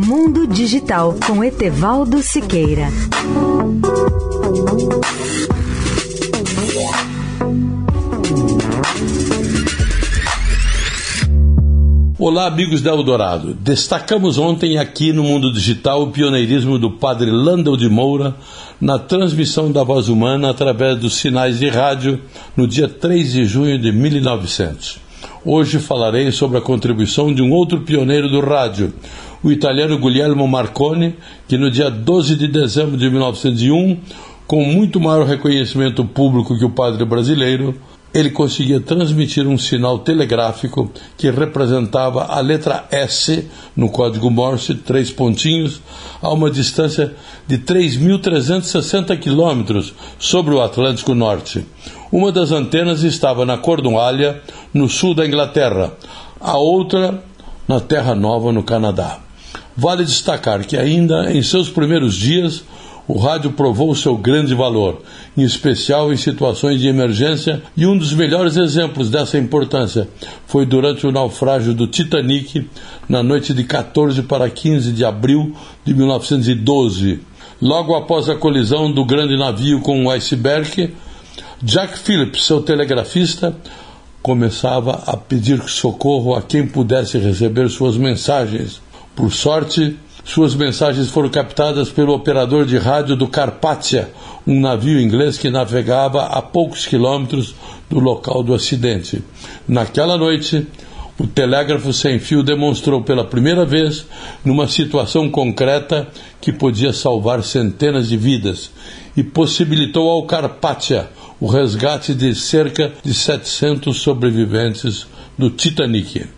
Mundo Digital com Etevaldo Siqueira. Olá, amigos da Eldorado. Destacamos ontem aqui no Mundo Digital o pioneirismo do padre Landel de Moura na transmissão da voz humana através dos sinais de rádio no dia 3 de junho de 1900. Hoje falarei sobre a contribuição de um outro pioneiro do rádio, o italiano Guglielmo Marconi, que no dia 12 de dezembro de 1901, com muito maior reconhecimento público que o padre brasileiro, ele conseguia transmitir um sinal telegráfico que representava a letra S no código Morse, três pontinhos, a uma distância de 3.360 quilômetros sobre o Atlântico Norte. Uma das antenas estava na Cornualha, no sul da Inglaterra, a outra na Terra Nova, no Canadá. Vale destacar que, ainda em seus primeiros dias, o rádio provou seu grande valor, em especial em situações de emergência, e um dos melhores exemplos dessa importância foi durante o naufrágio do Titanic, na noite de 14 para 15 de abril de 1912. Logo após a colisão do grande navio com o iceberg, Jack Phillips, seu telegrafista, começava a pedir socorro a quem pudesse receber suas mensagens. Por sorte, suas mensagens foram captadas pelo operador de rádio do Carpathia, um navio inglês que navegava a poucos quilômetros do local do acidente. Naquela noite, o telégrafo sem fio demonstrou pela primeira vez, numa situação concreta, que podia salvar centenas de vidas e possibilitou ao Carpathia o resgate de cerca de 700 sobreviventes do Titanic.